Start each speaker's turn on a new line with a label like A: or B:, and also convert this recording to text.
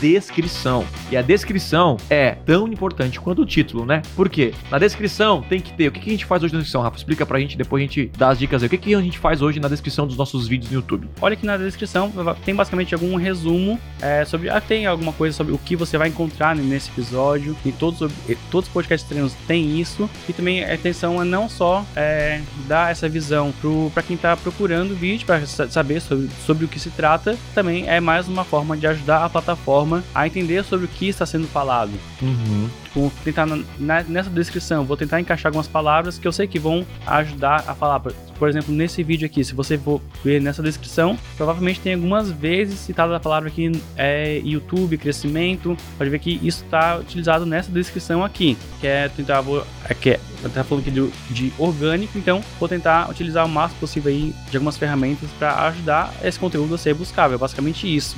A: descrição. E a descrição é tão importante quanto o título, né? Por quê? Na descrição tem que ter. O que, que a gente faz hoje na descrição, Rafa? Explica pra gente, depois a gente dá as dicas aí. O que, que a gente faz hoje na descrição dos nossos vídeos no YouTube?
B: Olha aqui na descrição, tem basicamente algum resumo é, sobre. Ah, tem alguma coisa sobre o que você vai encontrar nesse episódio. E todos, todos os podcasts treinos têm isso. E também a intenção é não só é, dar essa visão para quem está procurando o vídeo, para saber sobre, sobre o que se trata, também é mais uma forma de ajudar a plataforma a entender sobre o que está sendo falado.
A: Uhum.
B: Vou tentar na, nessa descrição, vou tentar encaixar algumas palavras que eu sei que vão ajudar a falar. Por exemplo, nesse vídeo aqui, se você for ver nessa descrição, provavelmente tem algumas vezes citada a palavra aqui é YouTube, crescimento. Pode ver que isso está utilizado nessa descrição aqui, que é tentar vou, é, que é, tá falando aqui de, de orgânico, então vou tentar utilizar o máximo possível aí de algumas ferramentas para ajudar esse conteúdo a ser buscável. É basicamente isso.